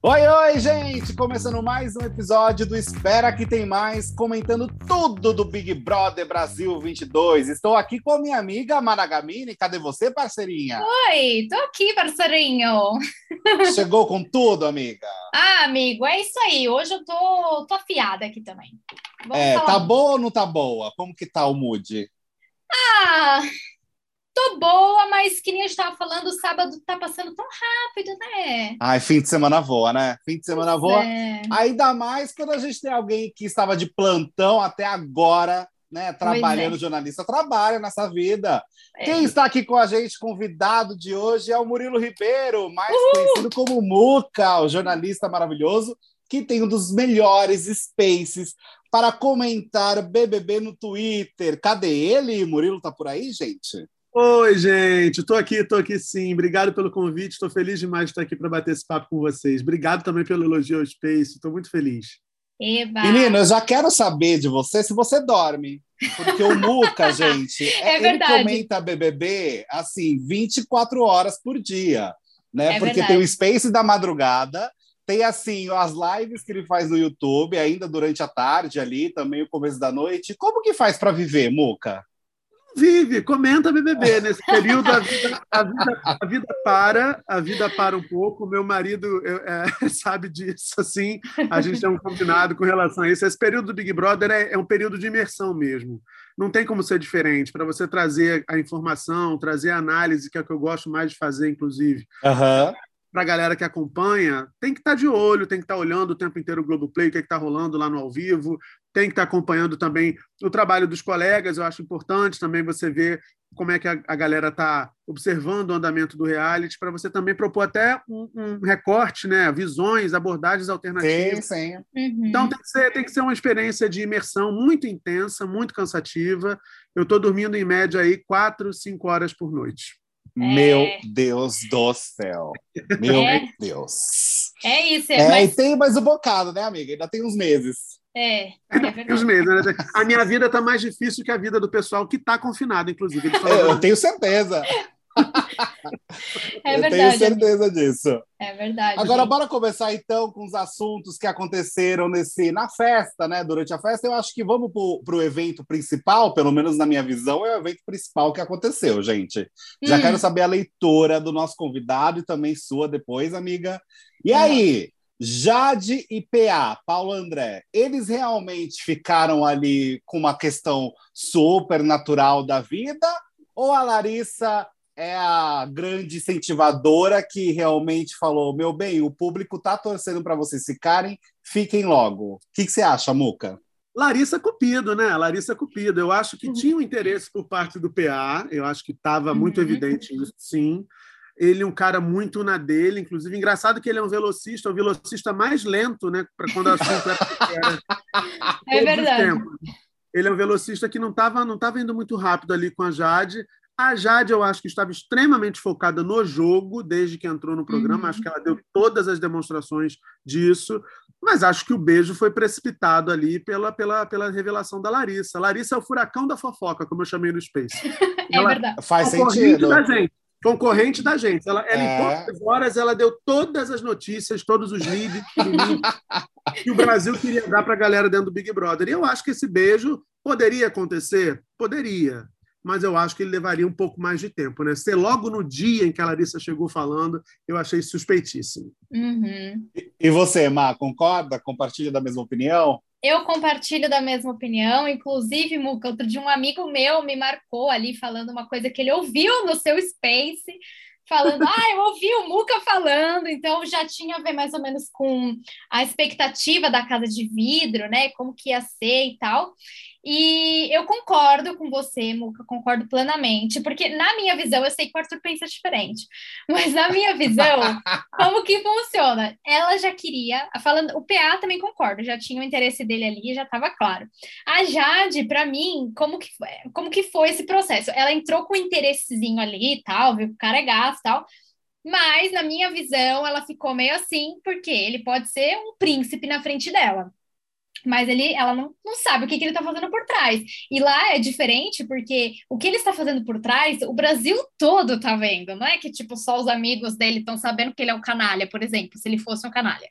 Oi, oi, gente! Começando mais um episódio do Espera que tem mais, comentando tudo do Big Brother Brasil 22. Estou aqui com a minha amiga Maragamini. Cadê você, parceirinha? Oi, tô aqui, parceirinho. Chegou com tudo, amiga? Ah, amigo, é isso aí. Hoje eu tô, tô afiada aqui também. Vamos é, tá boa ou não tá boa? Como que tá o mood? Ah, tô boa, mas que nem a gente tava falando, o sábado tá passando tão rápido, né? Ai, fim de semana voa, né? Fim de semana pois voa. É. Ainda mais quando a gente tem alguém que estava de plantão até agora, né? Trabalhando, é. jornalista trabalha nessa vida. É. Quem está aqui com a gente, convidado de hoje, é o Murilo Ribeiro, mais Uhul. conhecido como Muca, o jornalista maravilhoso, que tem um dos melhores spaces para comentar BBB no Twitter. Cadê ele? Murilo tá por aí, gente? Oi, gente, estou aqui, estou aqui sim. Obrigado pelo convite, estou feliz demais de estar aqui para bater esse papo com vocês. Obrigado também pelo elogio ao Space, estou muito feliz. Eba. Menina, eu já quero saber de você se você dorme. Porque o Muca, gente, é ele verdade. comenta BBB assim, 24 horas por dia. Né? É porque verdade. tem o Space da madrugada, tem assim as lives que ele faz no YouTube, ainda durante a tarde ali, também o começo da noite. Como que faz para viver, Muca? Vive, comenta BBB. Nesse período, a vida, a vida, a vida para, a vida para um pouco. Meu marido eu, é, sabe disso, assim, a gente tem um combinado com relação a isso. Esse período do Big Brother é, é um período de imersão mesmo. Não tem como ser diferente, para você trazer a informação, trazer a análise, que é o que eu gosto mais de fazer, inclusive. Uhum para a galera que acompanha, tem que estar tá de olho, tem que estar tá olhando o tempo inteiro o Globoplay, o que é está rolando lá no ao vivo, tem que estar acompanhando também o trabalho dos colegas, eu acho importante também você ver como é que a, a galera está observando o andamento do reality, para você também propor até um, um, recorte, né? visões, abordagens alternativas. Sim, sim. Uhum. Então tem que, ser, tem que ser uma experiência de imersão muito intensa, muito cansativa. Eu estou dormindo em média aí quatro, cinco horas por noite. Meu Deus do céu. Meu É. Deus. É isso, é, É, mas e tem mais um bocado, né, amiga? Ainda tem uns meses. É, é Os meses, né? A minha vida está mais difícil que a vida do pessoal que está confinado, inclusive. Eles É, Eu tenho certeza. É eu verdade. tenho certeza disso. É verdade. Agora, gente. bora começar então com os assuntos que aconteceram nesse na festa, né? Durante a festa, eu acho que vamos para o evento principal, pelo menos na minha visão, é o evento principal que aconteceu, gente. Já Hum. quero saber a leitura do nosso convidado e também sua depois, amiga. E Uhum. aí, Jade e PA, Paulo André, eles realmente ficaram ali com uma questão super natural da vida? Ou a Larissa é a grande incentivadora que realmente falou: meu bem, o público tá torcendo para vocês ficarem, fiquem logo. O que, que você acha, Muca? Larissa Cupido, né? Larissa Cupido. Eu acho que Uhum. tinha um interesse por parte do PA, eu acho que estava muito Uhum. evidente isso, sim. Ele é um cara muito na dele, inclusive. Engraçado que ele é um velocista, o velocista mais lento, né? Para quando o assunto. É os verdade. Ele é um velocista que não estava não tava indo muito rápido ali com a Jade. A Jade, eu acho que estava extremamente focada no jogo desde que entrou no programa. Uhum. Acho que ela deu todas as demonstrações disso. Mas acho que o beijo foi precipitado ali pela, pela, pela revelação da Larissa. Larissa é o furacão da fofoca, como eu chamei no Space. É Ela- verdade. Faz Concorrente sentido. da gente. Concorrente da gente. Ela, ela É. em poucas horas, ela deu todas as notícias, todos os leads que o Brasil queria dar para a galera dentro do Big Brother. E eu acho que esse beijo poderia acontecer? Poderia. Mas eu acho que ele levaria um pouco mais de tempo. Né? Ser logo no dia em que a Larissa chegou falando, eu achei suspeitíssimo. Uhum. E você, Má, concorda? Compartilha da mesma opinião? Eu compartilho da mesma opinião, inclusive, Muca, outro dia um amigo meu me marcou ali falando uma coisa que ele ouviu no seu Space, falando, ah, eu ouvi o Muca falando, então já tinha a ver mais ou menos com a expectativa da casa de vidro, né? Como que ia ser e tal. E eu concordo com você, Muca, concordo plenamente, porque na minha visão, eu sei que o Arthur pensa diferente, mas na minha visão, como que funciona? Ela já queria, falando, o PA também concordo, já tinha o interesse dele ali, já estava claro. A Jade, para mim, como que, como que foi esse processo? Ela entrou com um interessezinho ali e tal, viu que o cara é gasto e tal, mas na minha visão, ela ficou meio assim, porque ele pode ser um príncipe na frente dela. Mas ele, ela não, não sabe o que, que ele está fazendo por trás. E lá é diferente, porque o que ele está fazendo por trás, o Brasil todo está vendo. Não é que, tipo, só os amigos dele estão sabendo que ele é um canalha, por exemplo, se ele fosse um canalha.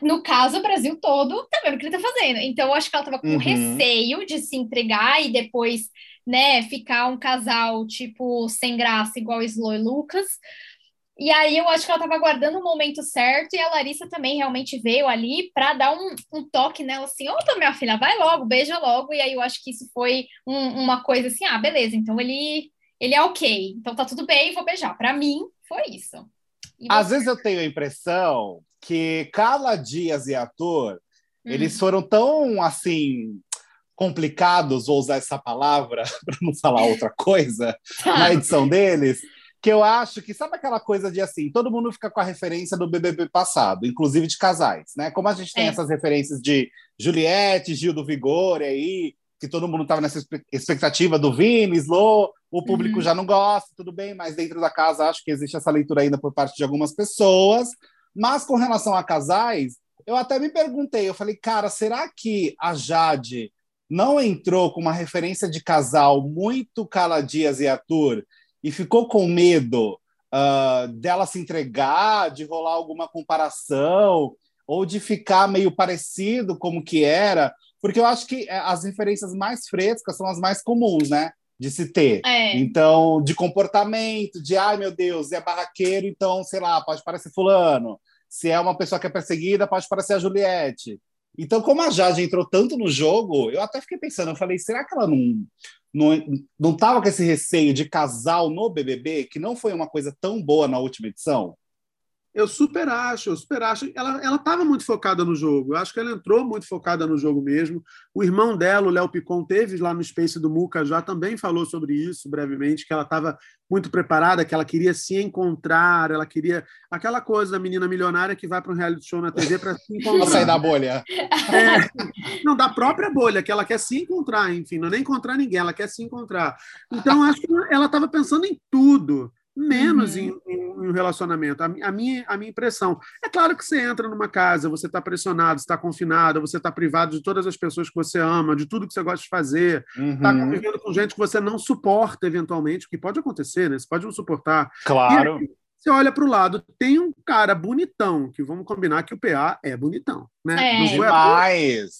No caso, o Brasil todo tá vendo o que ele tá fazendo. Então, eu acho que ela tava com uhum. receio de se entregar e depois, né, ficar um casal, tipo, sem graça, igual Slo e Lucas. E aí eu acho que ela estava aguardando o momento certo e a Larissa também realmente veio ali para dar um, um, toque nela assim, opa, minha filha, vai logo, beija logo. E aí eu acho que isso foi um, uma coisa assim, ah, beleza, então ele, ele é ok, então tá tudo bem, vou beijar. Para mim, foi isso. Às vezes eu tenho a impressão que Carla Dias e ator, hum. eles foram tão assim complicados, vou usar essa palavra para não falar outra coisa, tá. na edição deles que eu acho que, sabe aquela coisa de assim, todo mundo fica com a referência do BBB passado, inclusive de casais, né? Como a gente tem é. essas referências de Juliette, Gil do Vigor, aí, que todo mundo estava nessa expectativa do Vini, Slow, o público uhum. já não gosta, tudo bem, mas dentro da casa acho que existe essa leitura ainda por parte de algumas pessoas. Mas com relação a casais, eu até me perguntei, eu falei, cara, será que a Jade não entrou com uma referência de casal muito Cala Dias e Arthur? E ficou com medo uh, dela se entregar, de rolar alguma comparação ou de ficar meio parecido como que era, porque eu acho que eh, as referências mais frescas são as mais comuns, né? De se ter. É. Então, de comportamento, de ai meu Deus, é barraqueiro, então, sei lá, pode parecer fulano. Se é uma pessoa que é perseguida, pode parecer a Juliette. Então, como a Jade entrou tanto no jogo, eu até fiquei pensando, eu falei, será que ela não não estava com esse receio de casal no BBB, que não foi uma coisa tão boa na última edição? Eu super acho, eu super acho. Ela estava muito focada no jogo. Eu acho que ela entrou muito focada no jogo mesmo. O irmão dela, o Léo Picon, teve lá no Space do Muca já também falou sobre isso brevemente, que ela estava muito preparada, que ela queria se encontrar, ela queria aquela coisa da menina milionária que vai para um reality show na TV para se encontrar. sair da bolha. É, não, da própria bolha, que ela quer se encontrar, enfim, não é nem encontrar ninguém, ela quer se encontrar. Então, acho que ela estava pensando em tudo menos uhum. em, em, um relacionamento. A, a, minha, a minha impressão. É claro que você entra numa casa, você está pressionado, está confinado, você está privado de todas as pessoas que você ama, de tudo que você gosta de fazer, está uhum. convivendo com gente que você não suporta eventualmente, que pode acontecer, né? Você pode não suportar. Claro. Aí, você olha para o lado, tem um cara bonitão, que vamos combinar que o PA é bonitão, né? É. Não, foi toa,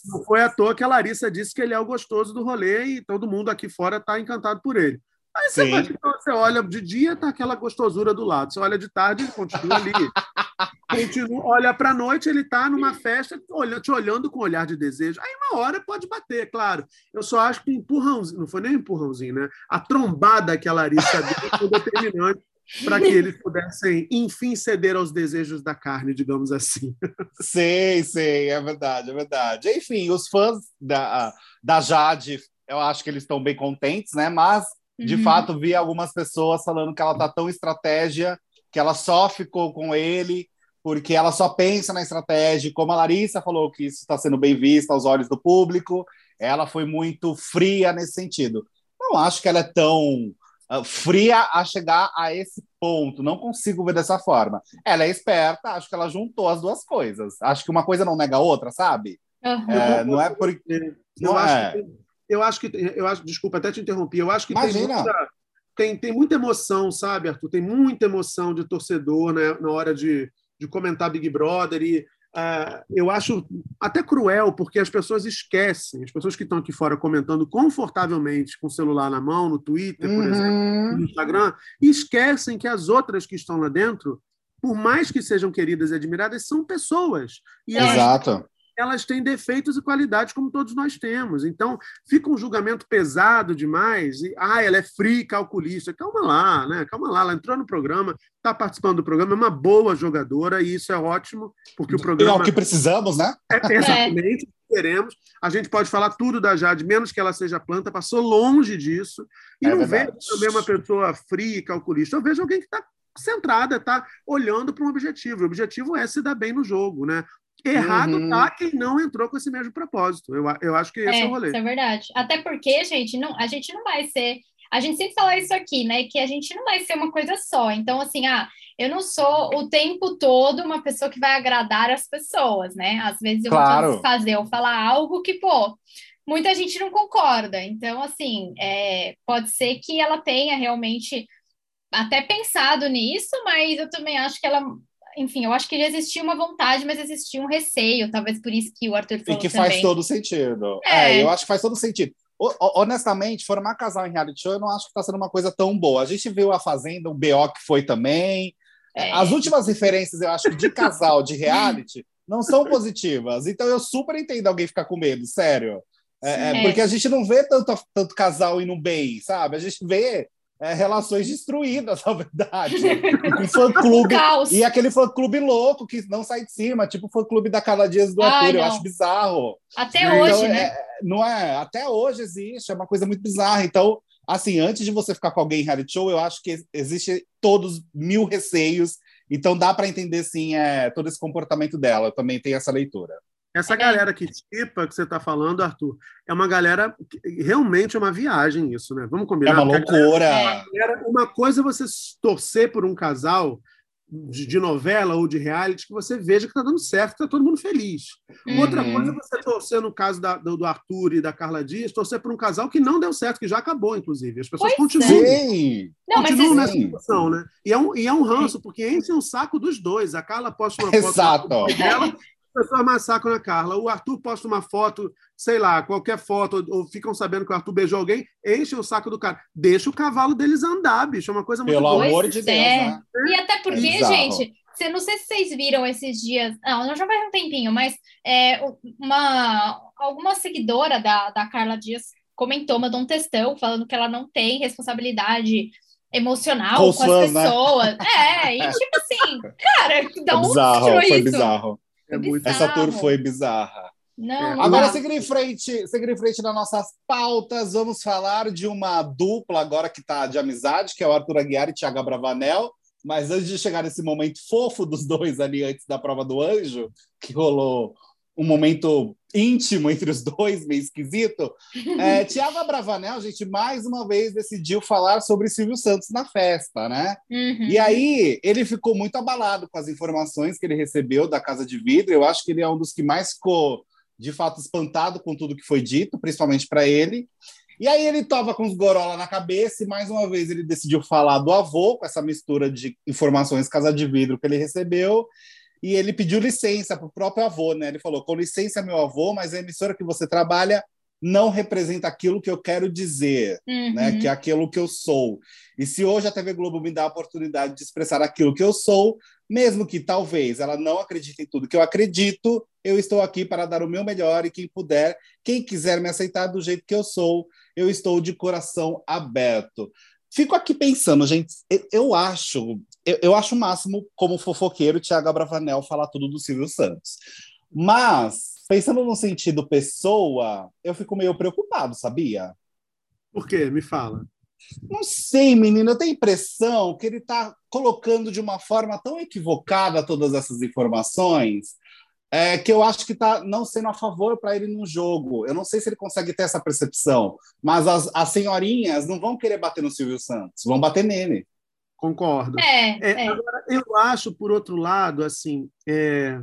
não foi à toa que a Larissa disse que ele é o gostoso do rolê e todo mundo aqui fora está encantado por ele. Aí você, vai, você, olha de dia, tá aquela gostosura do lado. Você olha de tarde, ele continua ali. continua, olha para a noite, ele está numa festa, olha, te olhando com um olhar de desejo. Aí uma hora pode bater, claro. Eu só acho que empurrãozinho, não foi nem empurrãozinho, né? A trombada que a Larissa deu foi determinante para que eles pudessem, enfim, ceder aos desejos da carne, digamos assim. Sei, sei, é verdade, é verdade. Enfim, os fãs da, da Jade, eu acho que eles estão bem contentes, né? Mas de uhum. fato, vi algumas pessoas falando que ela tá tão estratégia que ela só ficou com ele porque ela só pensa na estratégia. Como a Larissa falou que isso está sendo bem visto aos olhos do público, ela foi muito fria nesse sentido. Não acho que ela é tão uh, fria a chegar a esse ponto. Não consigo ver dessa forma. Ela é esperta, acho que ela juntou as duas coisas. Acho que uma coisa não nega a outra, sabe? Uhum. É, não é porque. Não é eu acho que eu acho, desculpa, até te interrompi. Eu acho que tem muita, tem, tem muita emoção, sabe, Arthur? Tem muita emoção de torcedor né, na hora de, de comentar Big Brother e Uh, eu acho até cruel, porque as pessoas esquecem, as pessoas que estão aqui fora comentando confortavelmente com o celular na mão, no Twitter, por uhum. exemplo, no Instagram, esquecem que as outras que estão lá dentro, por mais que sejam queridas e admiradas, são pessoas. E Exato. Elas têm defeitos e qualidades como todos nós temos. Então, fica um julgamento pesado demais. E, ah, ela é free, calculista. Calma lá, né? Calma lá. Ela entrou no programa, está participando do programa, é uma boa jogadora e isso é ótimo, porque o programa. É o que precisamos, né? É, exatamente. É. Queremos. A gente pode falar tudo da Jade, menos que ela seja planta, passou longe disso. E é não verdade. vejo também uma pessoa fria, calculista. Eu vejo alguém que está centrada, está olhando para um objetivo. O objetivo é se dar bem no jogo, né? Errado uhum. tá quem não entrou com esse mesmo propósito. Eu, eu acho que esse é, é o rolê. Isso é verdade. Até porque, gente, não, a gente não vai ser. A gente sempre fala isso aqui, né? Que a gente não vai ser uma coisa só. Então, assim, ah, eu não sou o tempo todo uma pessoa que vai agradar as pessoas, né? Às vezes eu claro. vou fazer ou falar algo que, pô, muita gente não concorda. Então, assim, é, pode ser que ela tenha realmente até pensado nisso, mas eu também acho que ela. Enfim, eu acho que existia uma vontade, mas existia um receio, talvez por isso que o Arthur falou. E que também. faz todo sentido. É. é, eu acho que faz todo sentido. Honestamente, formar casal em reality show, eu não acho que está sendo uma coisa tão boa. A gente viu a Fazenda, o BO que foi também. É. As últimas referências, eu acho, de casal de reality não são positivas. Então eu super entendo alguém ficar com medo, sério. É, é, porque a gente não vê tanto, tanto casal indo bem, sabe? A gente vê é, relações destruídas, na verdade. um fã-clube. e aquele fã-clube louco que não sai de cima, tipo o fã-clube da Carla Dias do Arthur, eu acho bizarro. Até então, hoje, né? É, não é? Até hoje existe, é uma coisa muito bizarra. Então, assim, antes de você ficar com alguém em reality show, eu acho que existe todos mil receios. Então dá para entender, sim, é, todo esse comportamento dela. Eu também tenho essa leitura. Essa é. galera que tipa que você está falando, Arthur, é uma galera que realmente é uma viagem isso, né? Vamos combinar. É uma loucura. Galera, uma coisa é você torcer por um casal de, de, novela ou de reality que você veja que está dando certo, que está todo mundo feliz. Uhum. Outra coisa é você torcer, no caso da, do, do, Arthur e da Carla Dias, torcer por um casal que não deu certo, que já acabou, inclusive. As pessoas pois continuam, é. continuam nessa situação, né? E é um, e é um ranço, porque enche um saco dos dois. A Carla posta uma Exato. foto dela pessoas massacram a Carla. O Arthur posta uma foto, sei lá, qualquer foto, ou ficam sabendo que o Arthur beijou alguém, enchem o saco do cara. Deixa o cavalo deles andar, bicho. É uma coisa muito Pelo boa. amor de Deus. É. Né? E até porque, é gente, você não sei se vocês viram esses dias. Não, já faz um tempinho, mas é, uma, alguma seguidora da, da Carla Dias comentou, mandou um textão falando que ela não tem responsabilidade emocional com, com as né? pessoas. Né? É, e tipo assim, cara, dá um bizarro, foi isso. bizarro. É muito Essa tour foi bizarra. Não, não agora, seguindo em, frente, seguindo em frente nas nossas pautas, vamos falar de uma dupla agora que está de amizade, que é o Arthur Aguiar e Thiago Bravanel. Mas antes de chegar nesse momento fofo dos dois ali antes da prova do anjo, que rolou um momento íntimo entre os dois, meio esquisito. É, Tiago Abravanel, gente, mais uma vez decidiu falar sobre Silvio Santos na festa, né? Uhum. E aí ele ficou muito abalado com as informações que ele recebeu da Casa de Vidro. Eu acho que ele é um dos que mais ficou, de fato, espantado com tudo que foi dito, principalmente para ele. E aí ele tava com os gorola na cabeça e mais uma vez ele decidiu falar do avô, com essa mistura de informações Casa de Vidro que ele recebeu e ele pediu licença para o próprio avô, né? Ele falou: com licença, meu avô, mas a emissora que você trabalha não representa aquilo que eu quero dizer, uhum. né? Que é aquilo que eu sou. E se hoje a TV Globo me dá a oportunidade de expressar aquilo que eu sou, mesmo que talvez ela não acredite em tudo que eu acredito, eu estou aqui para dar o meu melhor e quem puder, quem quiser me aceitar do jeito que eu sou, eu estou de coração aberto. Fico aqui pensando, gente, eu acho, eu, eu acho o máximo como fofoqueiro Tiago Abravanel falar tudo do Silvio Santos. Mas, pensando no sentido pessoa, eu fico meio preocupado, sabia? Por quê? Me fala. Não sei, menino. Eu tenho a impressão que ele está colocando de uma forma tão equivocada todas essas informações é, que eu acho que está não sendo a favor para ele no jogo. Eu não sei se ele consegue ter essa percepção, mas as, as senhorinhas não vão querer bater no Silvio Santos, vão bater nele. Concordo. É, é, é. Agora, eu acho, por outro lado, assim, é,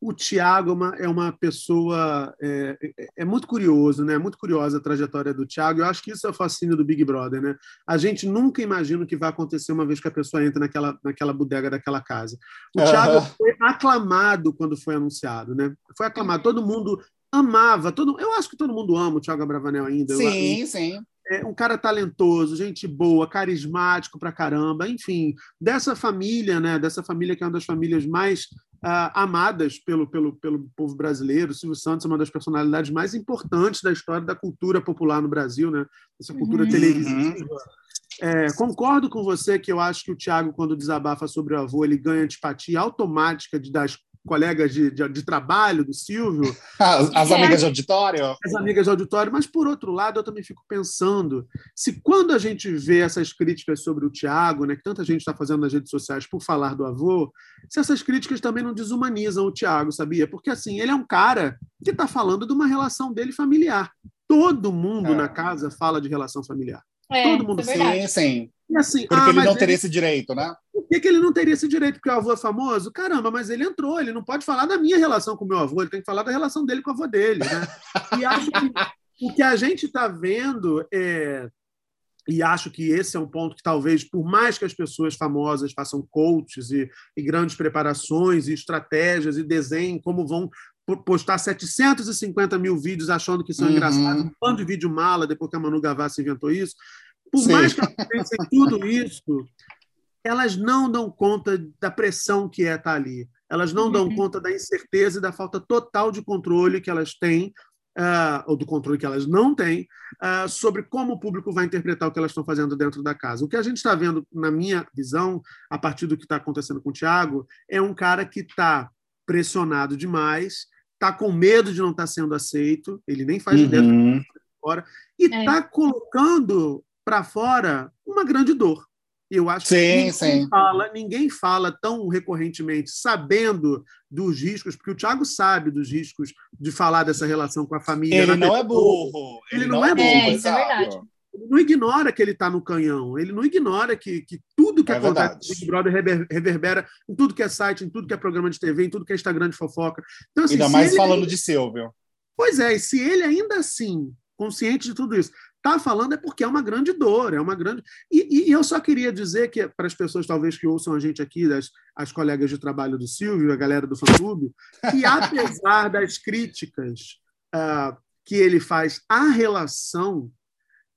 o Tiago é uma, é uma pessoa. É, é, muito curioso, né? Muito curiosa a trajetória do Tiago. Eu acho que isso é o fascínio do Big Brother, né? A gente nunca imagina o que vai acontecer uma vez que a pessoa entra naquela, naquela bodega daquela casa. O Tiago foi aclamado quando foi anunciado, né? Foi aclamado. Todo mundo amava. Todo, eu acho que todo mundo ama o Tiago Abravanel ainda. Sim, eu, sim. É um cara talentoso, gente boa, carismático pra caramba, enfim, dessa família, né? Dessa família que é uma das famílias mais uh, amadas pelo, pelo, pelo povo brasileiro. O Silvio Santos é uma das personalidades mais importantes da história da cultura popular no Brasil, né? essa cultura uhum. televisiva. É, concordo com você que eu acho que o Thiago, quando desabafa sobre o avô, ele ganha antipatia automática de, das colegas de, de, de, trabalho do Silvio. As, as é. amigas de auditório. As amigas de auditório. Mas, por outro lado, eu também fico pensando se quando a gente vê essas críticas sobre o Tiago, né, que tanta gente está fazendo nas redes sociais por falar do avô, se essas críticas também não desumanizam o Tiago, sabia? Porque, assim, ele é um cara que está falando de uma relação dele familiar. Todo mundo é. na casa fala de relação familiar. É, Todo mundo é Sim, sim. E assim, Porque ah, ele não teria ele... esse direito, né? que, que ele não teria esse direito? Porque o avô é famoso? Caramba, mas ele entrou, ele não pode falar da minha relação com o meu avô, ele tem que falar da relação dele com o avô dele. Né? E acho que o que a gente está vendo é. E acho que esse é um ponto que talvez, por mais que as pessoas famosas façam coaches e, e grandes preparações e estratégias e desenhem como vão postar 750 mil vídeos achando que são uhum. engraçados, um bando de vídeo mala, depois que a Manu Gavassi inventou isso. Por Sim. mais que elas pensem tudo isso, elas não dão conta da pressão que é estar ali. Elas não dão uhum. conta da incerteza e da falta total de controle que elas têm, uh, ou do controle que elas não têm, uh, sobre como o público vai interpretar o que elas estão fazendo dentro da casa. O que a gente está vendo, na minha visão, a partir do que está acontecendo com o Tiago, é um cara que está pressionado demais, está com medo de não estar tá sendo aceito, ele nem faz uhum. ideia do que fora, e está é. colocando para fora uma grande dor. Eu acho sim, que ninguém sim. fala, ninguém fala tão recorrentemente, sabendo dos riscos, porque o Thiago sabe dos riscos de falar dessa relação com a família. Ele não é burro. Ele, ele não, não, é, é burro. É, isso é verdade. Ele não ignora que ele está no canhão, ele não ignora que, que tudo que é acontece no Big Brother reverbera em tudo que é site, em tudo que é programa de TV, em tudo que é Instagram de fofoca. Então, assim, ainda mais falando de Silvio. Pois é, e se ele ainda assim, consciente de tudo isso, está falando é porque é uma grande dor, é uma grande. E, e eu só queria dizer que, para as pessoas talvez que ouçam a gente aqui, as, as colegas de trabalho do Silvio, a galera do fã-clube, que apesar das críticas uh, que ele faz à relação,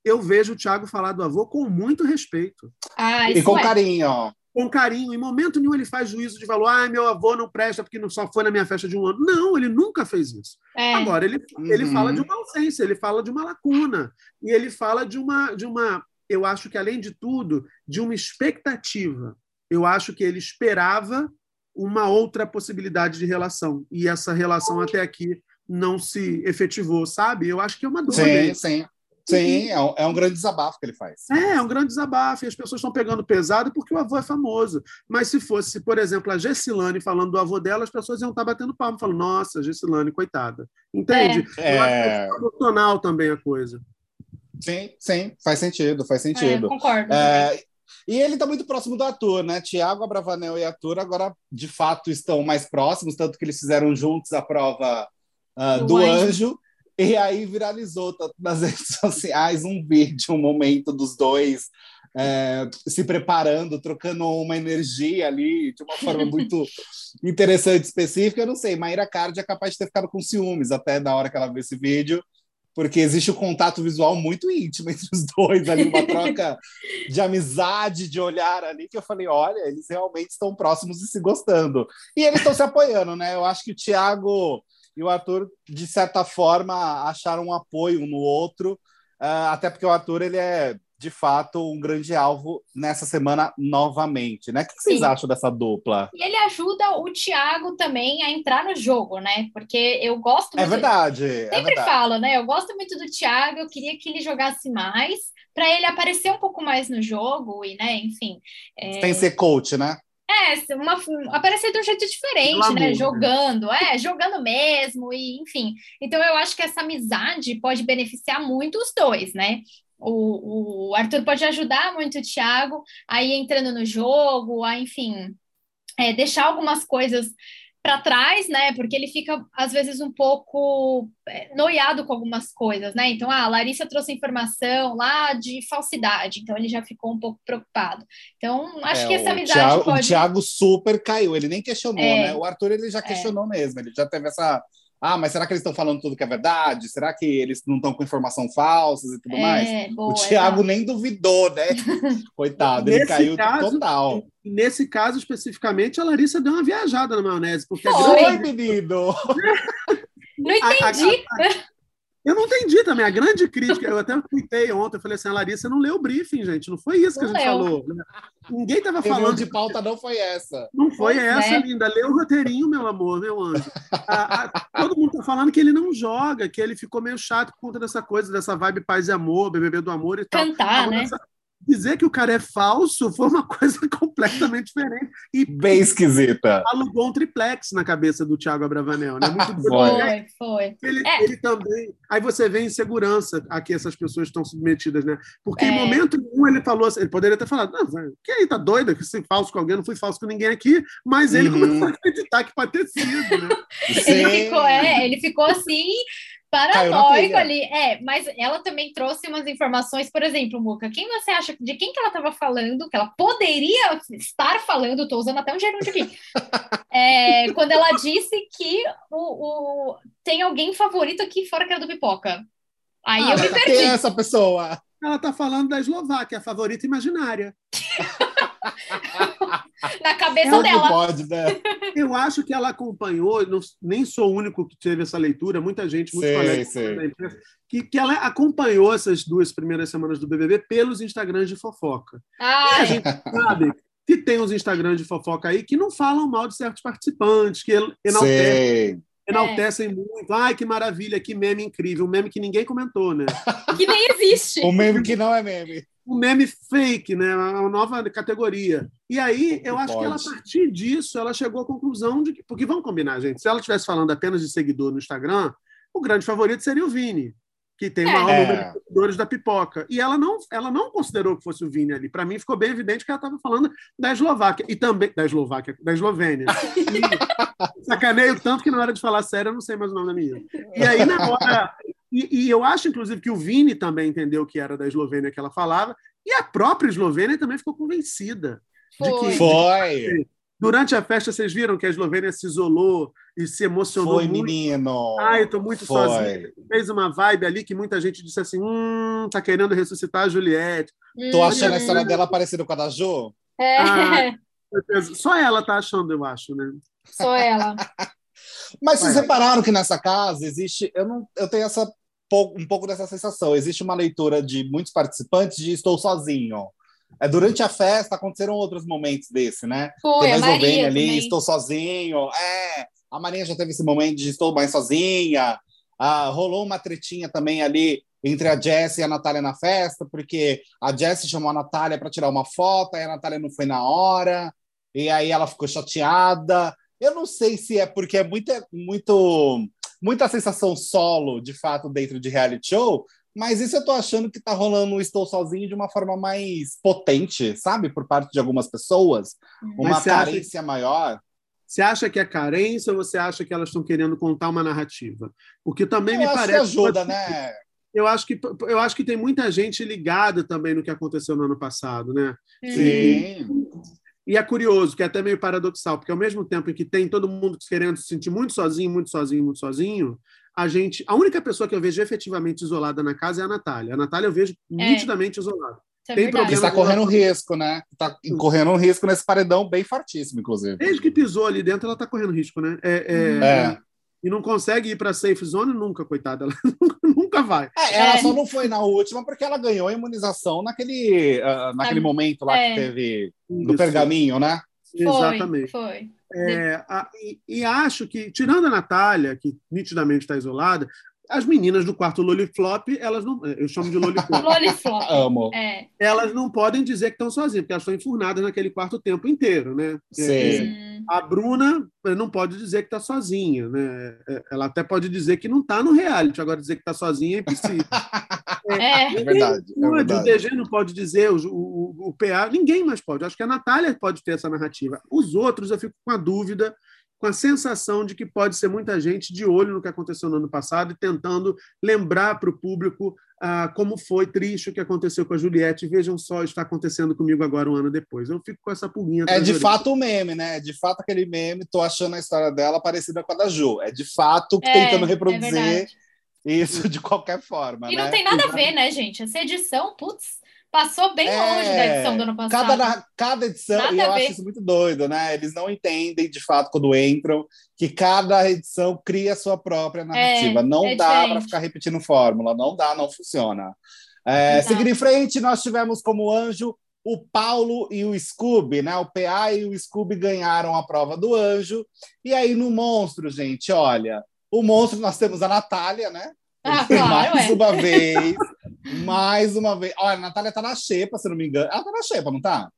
eu vejo o Thiago falar do avô com muito respeito. Ah, e com é. carinho com carinho. Em momento nenhum ele faz juízo de valor. Ah, meu avô não presta porque não só foi na minha festa de um ano. Não, ele nunca fez isso. É. Agora, ele, uhum. ele fala de uma ausência, ele fala de uma lacuna. E ele fala de uma, de uma, eu acho que, além de tudo, de uma expectativa. Eu acho que ele esperava uma outra possibilidade de relação. E essa relação até aqui não se efetivou, sabe? Eu acho que é uma dor. Sim, dele. sim. Sim, é um, é um, grande desabafo que ele faz. É, é um grande desabafo, e as pessoas estão pegando pesado porque o avô é famoso. Mas se fosse, por exemplo, a Gessilane falando do avô dela, as pessoas iam estar batendo palma, falando, nossa, Gessilane, coitada. Entende? É. é emocional também a coisa. Sim, sim, faz sentido, faz sentido. É, concordo. É, e ele está muito próximo do ator, né? Tiago Abravanel e Arthur agora, de fato, estão mais próximos, tanto que eles fizeram juntos a prova uh, do, do anjo. anjo e aí viralizou tanto nas redes sociais um vídeo, um momento dos dois é, se preparando, trocando uma energia ali de uma forma muito interessante, específica. Eu não sei, Maíra Card é capaz de ter ficado com ciúmes até na hora que ela viu esse vídeo, porque existe um contato visual muito íntimo entre os dois ali, uma troca de amizade, de olhar ali, que eu falei, olha, eles realmente estão próximos e se gostando. E eles estão se apoiando, né? Eu acho que o Thiago e o Arthur, de certa forma, acharam um apoio um no outro, uh, até porque o Arthur ele é de fato um grande alvo nessa semana novamente, né? O que vocês Sim. acham dessa dupla? E ele ajuda o Thiago também a entrar no jogo, né? Porque eu gosto é muito. É verdade. Sempre é verdade. falo, né? Eu gosto muito do Thiago, eu queria que ele jogasse mais para ele aparecer um pouco mais no jogo e, né? Enfim. É... Tem que ser coach, né? É, uma, aparecer de um jeito diferente, né? Jogando, é, jogando mesmo, e enfim. Então eu acho que essa amizade pode beneficiar muito os dois, né? O, o Arthur pode ajudar muito o Thiago aí entrando no jogo, a, enfim, é, deixar algumas coisas para trás, né? Porque ele fica, às vezes, um pouco é, noiado com algumas coisas, né? Então, ah, a Larissa trouxe informação lá de falsidade, então ele já ficou um pouco preocupado. Então, acho é, que essa amizade. Thiago, pode... O Thiago super caiu, ele nem questionou, é, né? O Arthur ele já é. questionou mesmo, ele já teve essa ah, mas será que eles estão falando tudo que é verdade? Será que eles não estão com informação falsas e tudo é, mais? Boa, o Thiago é nem duvidou, né? Coitado, ele caiu caso, total. Nesse caso especificamente, a Larissa deu uma viajada na maionese. Porque Foi, grande... menino! não entendi. A, a, a, eu não entendi também. A grande crítica, eu até tuitei ontem, eu falei assim, a Larissa não leu o briefing, gente. Não foi isso que não a gente leu. falou. Ninguém estava falando. de pauta não foi essa. Não foi pois essa, é. linda. Leu o roteirinho, meu amor, meu anjo. A, a, todo mundo está falando que ele não joga, que ele ficou meio chato por conta dessa coisa, dessa vibe paz e amor, BBB do amor e tal. Cantar, né? Dessa, dizer que o cara é falso foi uma coisa completamente diferente. E bem esquisita. Alugou um triplex na cabeça do Thiago Abravanel, né? Muito foi, foi. Ele, é. ele também. Aí você vê a insegurança a que essas pessoas estão submetidas, né? Porque é. em momento nenhum ele falou assim, ele poderia ter falado, não, que aí tá doido, que se falso com alguém, não fui falso com ninguém aqui, mas ele uhum. começou a acreditar que pode ter sido, né? ele, ficou, é, ele ficou assim paranoico ali. É, mas ela também trouxe umas informações, por exemplo, Muca, quem você acha, de quem que ela estava falando, que ela poderia estar falando, estou usando até um gerúndio aqui, é, quando ela disse que o, o, tem alguém favorito aqui fora que era do Pipoca. Aí ah, eu me perdi. Quem é essa pessoa? Ela está falando da Eslováquia, a favorita imaginária. Na cabeça é dela. Pode, né? Eu acho que ela acompanhou, não, nem sou o único que teve essa leitura, muita gente, muitos colegas sei. Que, que ela acompanhou essas duas primeiras semanas do BBB pelos Instagrams de fofoca. Ah, a gente sabe que tem uns Instagrams de fofoca aí que não falam mal de certos participantes, que enaltecem, enaltecem é. muito. Ai, que maravilha, que meme incrível. Um meme que ninguém comentou, né? Que nem existe. um meme que não é meme um meme fake, né? uma nova categoria. E aí, eu acho que ela, a partir disso, ela chegou à conclusão de que. Porque vamos combinar, gente, se ela estivesse falando apenas de seguidor no Instagram, o grande favorito seria o Vini, que tem o maior é. número de seguidores da pipoca. E ela não, ela não considerou que fosse o Vini ali. Para mim, ficou bem evidente que ela estava falando da Eslováquia. E também. Da Eslováquia, da Eslovênia. E sacaneio tanto que na hora de falar sério, eu não sei mais o nome da minha. E aí, na hora, e, e, eu acho, inclusive, que o Vini também entendeu que era da Eslovênia que ela falava, e a própria Eslovênia também ficou convencida. Foi. De que, Foi. Durante a festa, vocês viram que a Eslovênia se isolou e se emocionou Foi, muito. menino. Ai, eu tô muito Foi. sozinha. Fez uma vibe ali que muita gente disse assim: hum, tá querendo ressuscitar a Juliette. Tô achando a história dela parecida com a da Jo? É. Ah, Só ela tá achando, eu acho, né? Só ela. Mas vocês repararam que nessa casa existe. Eu, não, eu tenho essa um pouco dessa sensação. Existe uma leitura de muitos participantes de estou sozinho. É, durante a festa aconteceram outros momentos desse, né? Foi, a Maria ali, também. estou sozinho. É, a Maria já teve esse momento de estou mais sozinha. Ah, rolou uma tretinha também ali entre a Jessie e a Natália na festa, porque a Jessie chamou a Natália para tirar uma foto, aí a Natália não foi na hora, e aí ela ficou chateada. Eu não sei se é porque é muito, muito muita sensação solo, de fato, dentro de reality show, mas isso eu tô achando que tá rolando o Estou Sozinho de uma forma mais potente, sabe? Por parte de algumas pessoas. Uma carência acha... maior. Você acha que é carência ou você acha que elas estão querendo contar uma narrativa? Porque também eu me parece. Que ajuda, né? Eu acho, que, eu acho que tem muita gente ligada também no que aconteceu no ano passado, né? Sim. E, e é curioso, que é até meio paradoxal, porque ao mesmo tempo em que tem todo mundo querendo se sentir muito sozinho, muito sozinho, muito sozinho, a gente. A única pessoa que eu vejo efetivamente isolada na casa é a Natália. A Natália eu vejo é. nitidamente isolada. É tem problema. Está correndo um risco, né? Está correndo um risco nesse paredão bem fortíssimo, inclusive. Desde que pisou ali dentro, ela está correndo risco, né? É, é, é. E não consegue ir para a safe zone nunca, coitada. Ela nunca vai. É, ela só não foi na última porque ela ganhou a imunização naquele, uh, naquele momento lá que é. teve do pergaminho, né? Foi, Exatamente. Foi. É, a, e, e, acho que, tirando a Natália, que nitidamente está isolada, as meninas do quarto Loliflop, elas não. Eu chamo de Loliflop. Loliflop. Amo. É. Elas não podem dizer que estão sozinhas, porque elas estão enfurnadas naquele quarto o tempo inteiro, né? Sim. É, a Bruna não pode dizer que está sozinha, né? É, ela até pode dizer que não está no reality, agora dizer que está sozinha é impossível. É, é verdade, é verdade. O DG não pode dizer, o, o, o PA, ninguém mais pode. Acho que a Natália pode ter essa narrativa. Os outros, eu fico com a dúvida com a sensação de que pode ser muita gente de olho no que aconteceu no ano passado e tentando lembrar para o público ah, como foi triste o que aconteceu com a Juliette. Vejam só, está acontecendo comigo agora um ano depois. Eu fico com essa pulguinha. É de fato o um meme, né? É de fato aquele meme, tô achando a história dela parecida com a da Ju. É de fato é, tentando é reproduzir é isso de qualquer forma. E né? não tem nada a ver, né, gente? Essa edição, putz Passou bem é, longe da edição do ano passado. Cada, cada edição, Nada e eu acho isso muito doido, né? Eles não entendem, de fato, quando entram, que cada edição cria a sua própria narrativa. É, não é dá para ficar repetindo fórmula, não dá, não funciona. É, seguindo em frente, nós tivemos como anjo o Paulo e o Scooby, né? O PA e o Scooby ganharam a prova do anjo. E aí no monstro, gente, olha, o monstro nós temos a Natália, né? Ah, claro, mais é. uma vez. Mais uma vez. Olha, a Natália tá na xepa, se não me engano. Ela tá na xepa, não tá?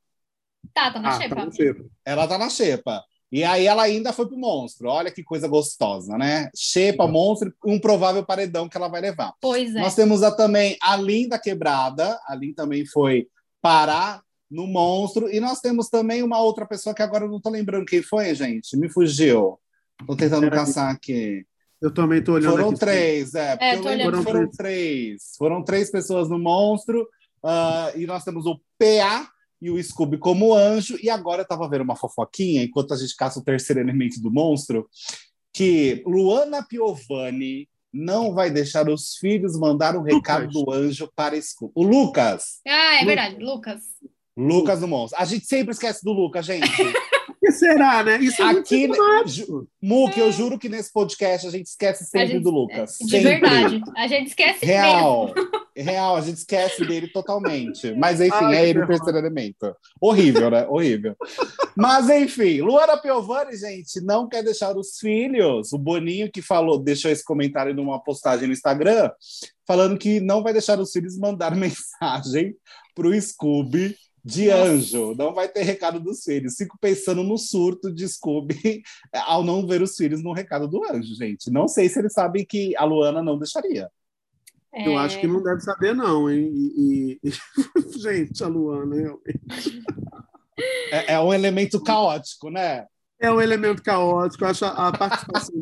Tá, tá na ah, xepa. Tá ela tá na xepa. E aí ela ainda foi pro monstro. Olha que coisa gostosa, né? Xepa, monstro, um provável paredão que ela vai levar. Pois é. Nós temos a, também a Linda Quebrada. A Lin também foi parar no monstro. E nós temos também uma outra pessoa que agora eu não tô lembrando quem foi, gente. Me fugiu. Tô tentando caçar aqui. Eu também tô olhando Foram aqui. três, é. é eu lembro foram três. Foram três pessoas no monstro. Uh, e nós temos o PA e o Scooby como anjo. E agora eu estava vendo uma fofoquinha, enquanto a gente caça o terceiro elemento do monstro, que Luana Piovani não vai deixar os filhos mandar o um recado do anjo para Scooby. O Lucas. Ah, é verdade, Lucas. Lucas do monstro. A gente sempre esquece do Lucas, gente. que será, né? Isso é Aqui, Muque, eu juro que nesse podcast a gente esquece sempre gente, do Lucas. De sempre. verdade. A gente esquece Real. Mesmo. Real, a gente esquece dele totalmente. Mas enfim, Ai, é ele o terceiro elemento. Horrível, né? Horrível. Mas enfim, Luana Piovani, gente, não quer deixar os filhos. O Boninho que falou, deixou esse comentário numa postagem no Instagram, falando que não vai deixar os filhos mandar mensagem para o Scooby de Nossa. anjo, não vai ter recado dos filhos. Fico pensando no surto de Scooby ao não ver os filhos no recado do anjo, gente. Não sei se eles sabem que a Luana não deixaria. É... Eu acho que não deve saber, não, hein? E, e... gente, a Luana, realmente. É, é um elemento caótico, né? É um elemento caótico. Eu acho a participação.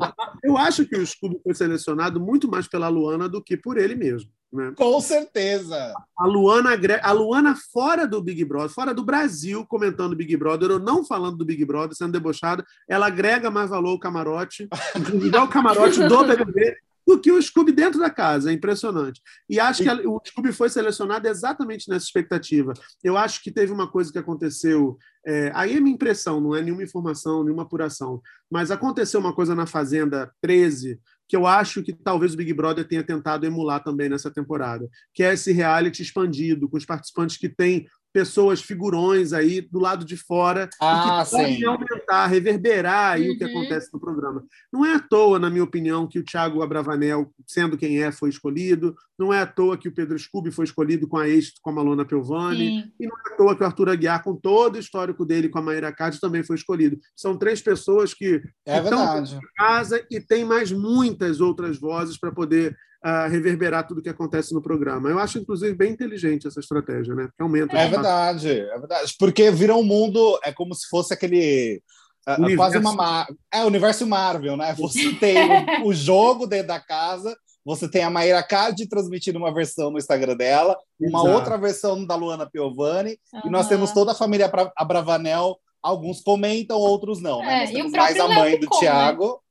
eu acho que o Scooby foi selecionado muito mais pela Luana do que por ele mesmo. Né? Com certeza. A Luana, a Luana fora do Big Brother, fora do Brasil, comentando Big Brother, ou não falando do Big Brother, sendo debochada, ela agrega mais valor ao camarote, ao camarote do BBB, do que o Scooby dentro da casa. É impressionante. E acho que o Scooby foi selecionado exatamente nessa expectativa. Eu acho que teve uma coisa que aconteceu. É, aí é minha impressão, não é nenhuma informação, nenhuma apuração. Mas aconteceu uma coisa na Fazenda 13 que eu acho que talvez o Big Brother tenha tentado emular também nessa temporada, que é esse reality expandido, com os participantes que têm pessoas, figurões aí do lado de fora ah, que podem aumentar, reverberar aí uhum. o que uhum. acontece no programa. Não é à toa, na minha opinião, que o Thiago Abravanel, sendo quem é, foi escolhido. Não é à toa que o Pedro Scooby foi escolhido com a ex, com a Malona Piovani. Sim. E não é à toa que o Arthur Aguiar, com todo o histórico dele com a Maíra Card, também foi escolhido. São três pessoas que, é que estão em casa e tem mais muitas outras vozes para poder a reverberar tudo que acontece no programa. Eu acho, inclusive, bem inteligente essa estratégia, né? Que aumenta. É verdade, é verdade. Porque vira um mundo, é como se fosse aquele. É, quase uma. É o universo Marvel, né? Você tem o, o, jogo dentro da casa, você tem a Maíra Card transmitindo uma versão no Instagram dela, uma Exato. outra versão da Luana Piovani, uhum. e nós temos toda a família Abravanel. Alguns comentam, outros não. Né? É, temos mais a mãe do Tiago.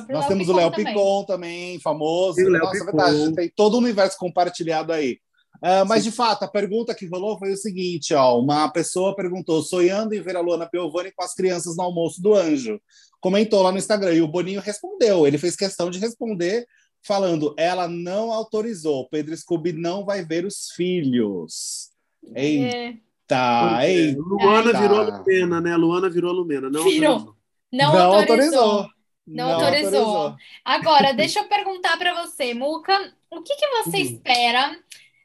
Né? Nós Léo temos Picon o Léo Picon também, famoso. Nossa, é verdade, tem todo o universo compartilhado aí. Uh, mas, Sim. de fato, a pergunta que rolou foi o seguinte: ó, uma pessoa perguntou, sonhando em ver a Luana Piovani com as crianças no almoço do anjo. Comentou lá no Instagram, e o Boninho respondeu. Ele fez questão de responder, falando: ela não autorizou, Pedro Scooby não vai ver os filhos. É. Eita, eita. Luana virou Lumena, né? Luana virou Lumena. Não virou. autorizou. Não, não autorizou. autorizou. Não, não autorizou. autorizou. Agora, deixa eu perguntar para você, Muca, o que, que você uhum. espera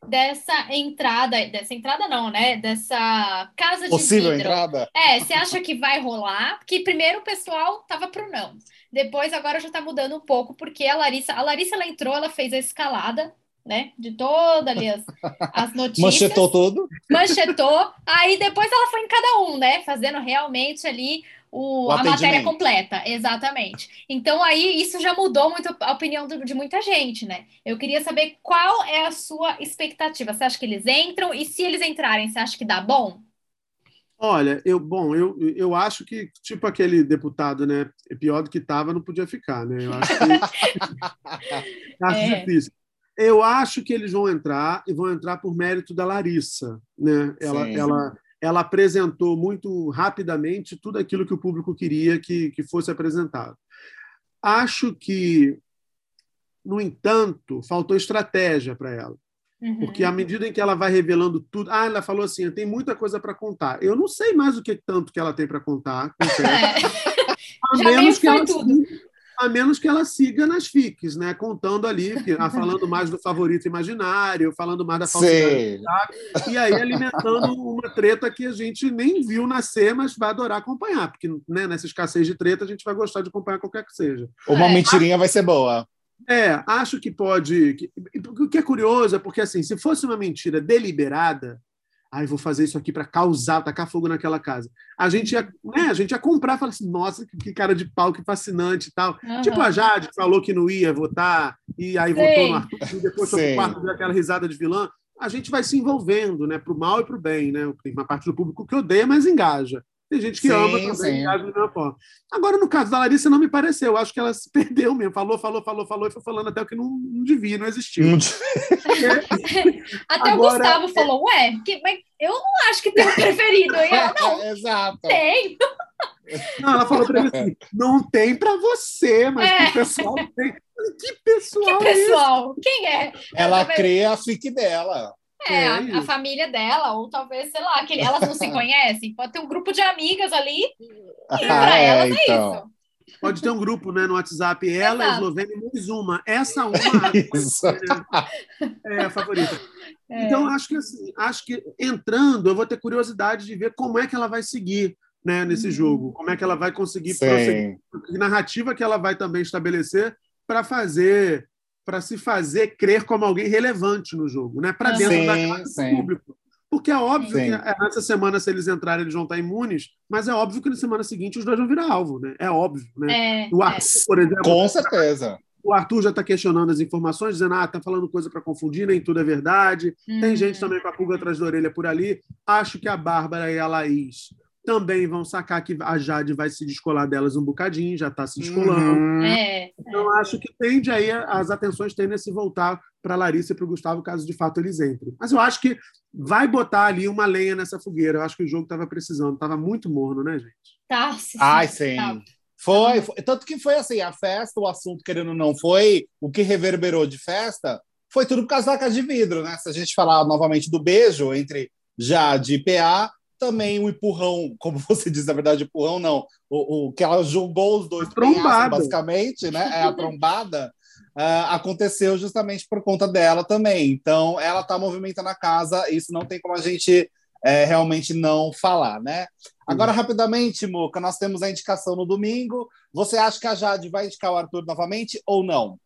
dessa entrada, dessa entrada não, né? Dessa casa de Possível vidro. entrada? É, você acha que vai rolar? Porque primeiro o pessoal tava pro não. Depois agora já tá mudando um pouco, porque a Larissa, a Larissa ela entrou, ela fez a escalada, né? De todas ali as, as notícias. Manchetou tudo. Manchetou. Aí depois ela foi em cada um, né? Fazendo realmente ali o, o a matéria completa, exatamente. Então aí isso já mudou muito a opinião de, de, muita gente, né? Eu queria saber qual é a sua expectativa. Você acha que eles entram? E se eles entrarem, você acha que dá bom? Olha, eu bom, eu, eu acho que tipo aquele deputado, né? É pior do que estava, não podia ficar, né? Eu acho que acho é. difícil. Eu acho que eles vão entrar e vão entrar por mérito da Larissa, né? Ela, ela ela apresentou muito rapidamente tudo aquilo que o público queria que, que fosse apresentado. Acho que, no entanto, faltou estratégia para ela. Uhum. Porque à medida em que ela vai revelando tudo, ah, ela falou assim, tem muita coisa para contar. Eu não sei mais o que tanto que ela tem para contar. É. A Já menos que ela, tudo. A menos que ela siga nas FICs, né? Contando ali, ah, falando mais do favorito imaginário, falando mais da falsidade, e aí alimentando uma treta que a gente nem viu nascer, mas vai adorar acompanhar, porque né, nessa escassez de treta a gente vai gostar de acompanhar qualquer que seja. Uma é. mentirinha vai ser boa. É, acho que pode. O que é curioso é porque, assim, se fosse uma mentira deliberada, Ai, vou fazer isso aqui para causar, tacar fogo naquela casa. A gente ia, né, a gente ia comprar e falar assim, nossa, que cara de pau, que fascinante e tal. Uhum. Tipo a Jade falou que não ia votar, e aí Sim. votou no Arthur, e depois foi pro quarto deu aquela risada de vilã. A gente vai se envolvendo, né, para o mal e para o bem, né? Tem uma parte do público que odeia, mas engaja. Tem gente que sim, ama também, engaja da mesma forma. Agora, no caso da Larissa, não me pareceu. Eu acho que ela se perdeu mesmo. Falou, falou, falou, falou, e foi falando até o que não, não devia, não existiu. Não até Agora, o Gustavo falou, ué, que, mas eu não acho que tem um preferido. E ela, não, Exato. tem. Não, ela falou para mim assim, não tem para você, mas é. o pessoal tem. Que pessoal? Que pessoal? É Quem é? Ela crê a fique dela. É, a, a, família dela, ou talvez, sei lá, que elas não se conhecem. Pode ter um grupo de amigas ali, e ah, para é, elas é então. isso. Pode ter um grupo né, no WhatsApp, ela, Exato. Eslovênia mais uma. Essa uma é a favorita. É. Então, acho que assim, acho que entrando, eu vou ter curiosidade de ver como é que ela vai seguir né, nesse uhum. jogo, como é que ela vai conseguir prosseguir, que narrativa que ela vai também estabelecer para fazer para se fazer crer como alguém relevante no jogo, né? Para dentro sim, da classe do público. Porque é óbvio sim. que é, nessa semana, se eles entrarem, eles vão estar imunes, mas é óbvio que na semana seguinte os dois vão virar alvo, né? É óbvio, né? É, o Arthur, é. por exemplo. Com certeza. O Arthur já está questionando as informações, dizendo, ah, tá falando coisa para confundir, nem tudo é verdade. Tem uhum. gente também com a pulga atrás da orelha por ali. Acho que a Bárbara e a Laís também vão sacar que a Jade vai se descolar delas um bocadinho, já está se descolando. Uhum. É, então, é. acho que tende aí, as atenções tendem a se voltar para a Larissa e para o Gustavo, caso de fato eles entrem. Mas eu acho que vai botar ali uma lenha nessa fogueira. Eu acho que o jogo estava precisando, estava muito morno, né, gente? Tá, sim. Ai, sim. Tá. Foi, foi, tanto que foi assim, a festa, o assunto, querendo ou não, foi o que reverberou de festa, foi tudo por causa da casa de vidro, né? Se a gente falar novamente do beijo entre Jade e PA, também um empurrão, como você diz, na verdade, empurrão não, o, o que ela jogou os dois basicamente, né? É a trombada. Uh, aconteceu justamente por conta dela também. Então, ela está movimentando a casa, isso não tem como a gente é, realmente não falar, né? Agora, rapidamente, Muca, nós temos a indicação no domingo. Você acha que a Jade vai indicar o Arthur novamente ou não?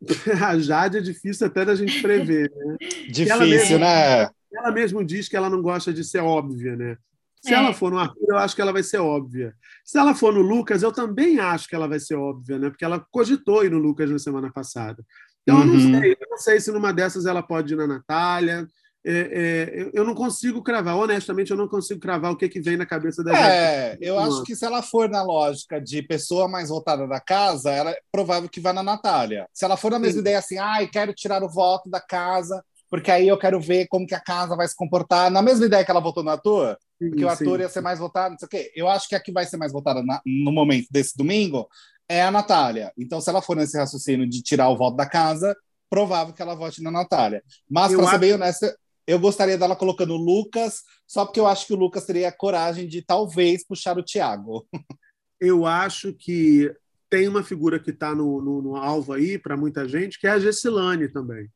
a Jade é difícil até da gente prever, né? Difícil, né? Ela mesmo diz que ela não gosta de ser óbvia, né? Se é. ela for no Arthur, eu acho que ela vai ser óbvia. Se ela for no Lucas, eu também acho que ela vai ser óbvia, né? Porque ela cogitou ir no Lucas na semana passada. Então, uhum. eu, não uhum. sei, eu não sei se numa dessas ela pode ir na Natália. É, é, eu não consigo cravar, honestamente, eu não consigo cravar o que, que vem na cabeça da É, gente. eu acho que se ela for na lógica de pessoa mais votada da casa, ela é provável que vá na Natália. Se ela for na mesma Sim. ideia assim, ai, ah, quero tirar o voto da casa, porque aí eu quero ver como que a casa vai se comportar. Na mesma ideia que ela votou no Arthur, sim, porque o Arthur sim. ia ser mais votado, não sei o quê. Eu acho que a que vai ser mais votada na, no momento desse domingo é a Natália. Então, se ela for nesse raciocínio de tirar o voto da casa, provável que ela vote na Natália. Mas, para ser bem honesta, eu gostaria dela colocando o Lucas, só porque eu acho que o Lucas teria coragem de talvez puxar o Thiago. Eu acho que tem uma figura que está no, no, no, alvo aí para muita gente, que é a Gessilane também.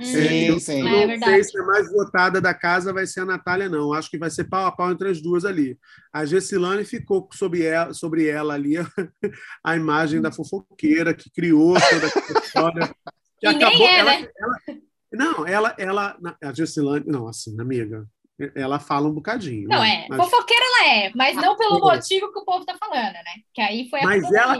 Sim, eu, sim. Não é sei se a mais votada da casa vai ser a Natália, não. Acho que vai ser pau a pau entre as duas ali. A Gessilane ficou sobre ela, sobre ela ali a imagem da fofoqueira que criou toda a história. Que e acabou, é, ela, né? ela, não, ela, ela, a Gessilane, não, assim, amiga, ela fala um bocadinho. Não, né? é. Mas... Fofoqueira ela é, mas não pelo motivo que o povo tá falando, né? Que aí foi a Mas ela,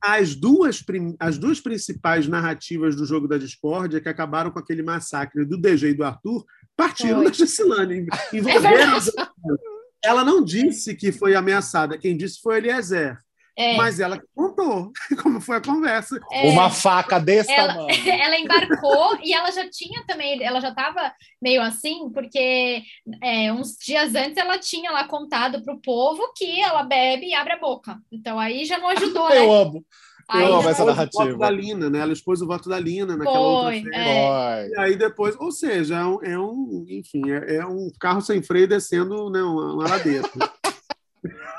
as duas, as duas principais narrativas do jogo da discórdia que acabaram com aquele massacre do DG e do Arthur partiram da Gessilane. Envolveram é ela não disse que foi ameaçada, quem disse foi Eliezer. É. Mas ela contou como foi a conversa. É. Uma faca desse ela, tamanho. Ela embarcou e ela já tinha também, ela já estava meio assim, porque é, uns dias antes ela tinha lá contado para o povo que ela bebe e abre a boca. Então aí já não ajudou, Eu né? amo. Aí eu amo essa narrativa. O voto da Lina, né? Ela expôs o voto da Lina naquela foi, outra. É. E aí depois, ou seja, é um, é um enfim, é, é, um carro sem freio descendo né, uma, uma ladeira.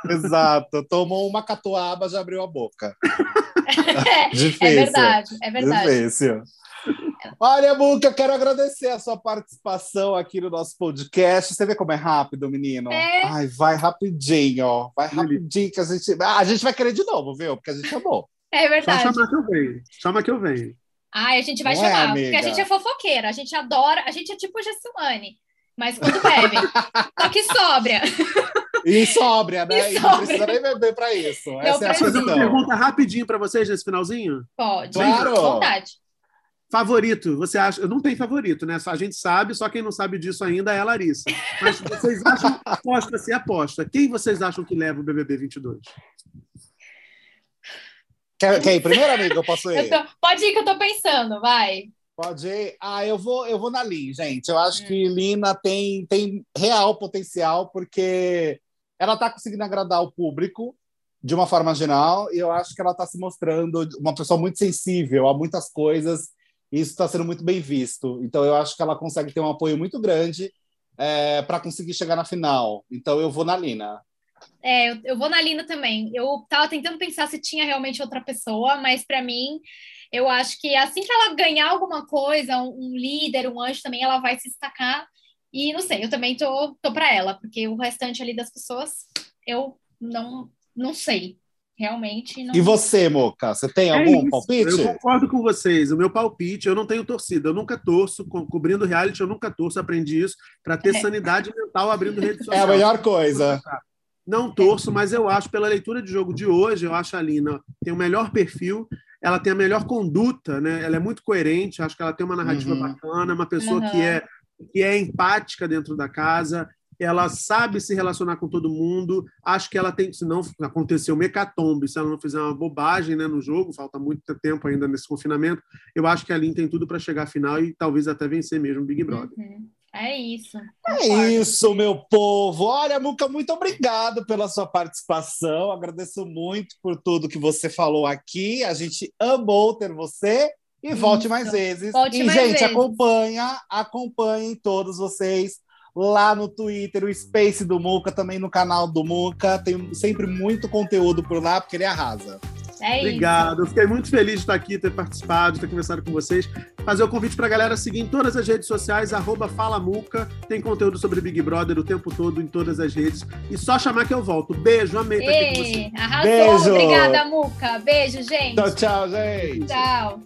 Exato. Tomou uma catuaba, já abriu a boca. É, Difícil. É verdade, é verdade. Difícil. Olha, Muca, quero agradecer a sua participação aqui no nosso podcast. Você vê como é rápido, menino? É. Ai, vai rapidinho, ó. Vai rapidinho que a gente. Ah, a gente vai querer de novo, viu? Porque a gente amou. É verdade. Só chamar que eu venho. Chama que eu venho. Ai, a gente vai Não é, chamar, é, porque a gente é fofoqueira, a gente adora, a gente é tipo Gessimane, mas quando bebe, só que sóbria. E sóbria, né? E, e não precisa nem beber para isso. Não Essa é a fazer uma pergunta rapidinho para vocês nesse finalzinho? Pode, claro. vontade. Favorito, você acha? Não tem favorito, né? Só a gente sabe, só quem não sabe disso ainda é a Larissa. Mas vocês acham, aposta-se aposta. Quem vocês acham que leva o BBB 22? Quer, quer ir primeiro, amigo? Eu posso ir? Eu tô, pode ir que eu tô pensando, vai. Pode ir. Ah, eu vou, eu vou na Lin, gente. Eu acho hum. que Lina tem, tem real potencial, porque ela está conseguindo agradar o público de uma forma geral, e eu acho que ela está se mostrando uma pessoa muito sensível a muitas coisas, e isso está sendo muito bem visto. Então, eu acho que ela consegue ter um apoio muito grande é, para conseguir chegar na final. Então, eu vou na Lina. É, eu, eu vou na Lina também. Eu estava tentando pensar se tinha realmente outra pessoa, mas para mim, eu acho que assim que ela ganhar alguma coisa, um, líder, um anjo também, ela vai se destacar. E não sei, eu também tô, tô para ela, porque o restante ali das pessoas, eu não, não sei. Realmente não. E você, Moca, você tem é algum isso. palpite? Eu concordo com vocês. O meu palpite, eu não tenho torcida, eu nunca torço, cobrindo reality, eu nunca torço, aprendi isso, para ter é. sanidade mental abrindo rede social. É a melhor coisa. Não torço, mas eu acho, pela leitura de jogo de hoje, eu acho a Lina tem o melhor perfil, ela tem a melhor conduta, né? Ela é muito coerente, acho que ela tem uma narrativa uhum. bacana, uma pessoa uhum. que é que é empática dentro da casa, ela sabe se relacionar com todo mundo. Acho que ela tem, se não acontecer um hecatombe, se ela não fizer uma bobagem né, no jogo, falta muito tempo ainda nesse confinamento, eu acho que a Lin tem tudo para chegar à final e talvez até vencer mesmo o Big Brother. Uhum. É isso. É isso, meu povo. Olha, Muca, muito obrigado pela sua participação. Agradeço muito por tudo que você falou aqui. A gente amou ter você. E volte isso. mais vezes. Volte e, mais gente, vezes. acompanha, acompanhem todos vocês lá no Twitter, o Space do Muca, também no canal do Muca. Tem sempre muito conteúdo por lá, porque ele arrasa. É Obrigado. Isso. Eu fiquei muito feliz de estar aqui, ter participado, ter conversado com vocês. Fazer o convite para a galera seguir em todas as redes sociais, FalaMuca. Tem conteúdo sobre Big Brother o tempo todo em todas as redes. E só chamar que eu volto. Beijo, amei estar aqui com você. Arrasou. Beijo. Obrigada, Muca. Beijo, gente. Tchau, tchau, gente. Tchau.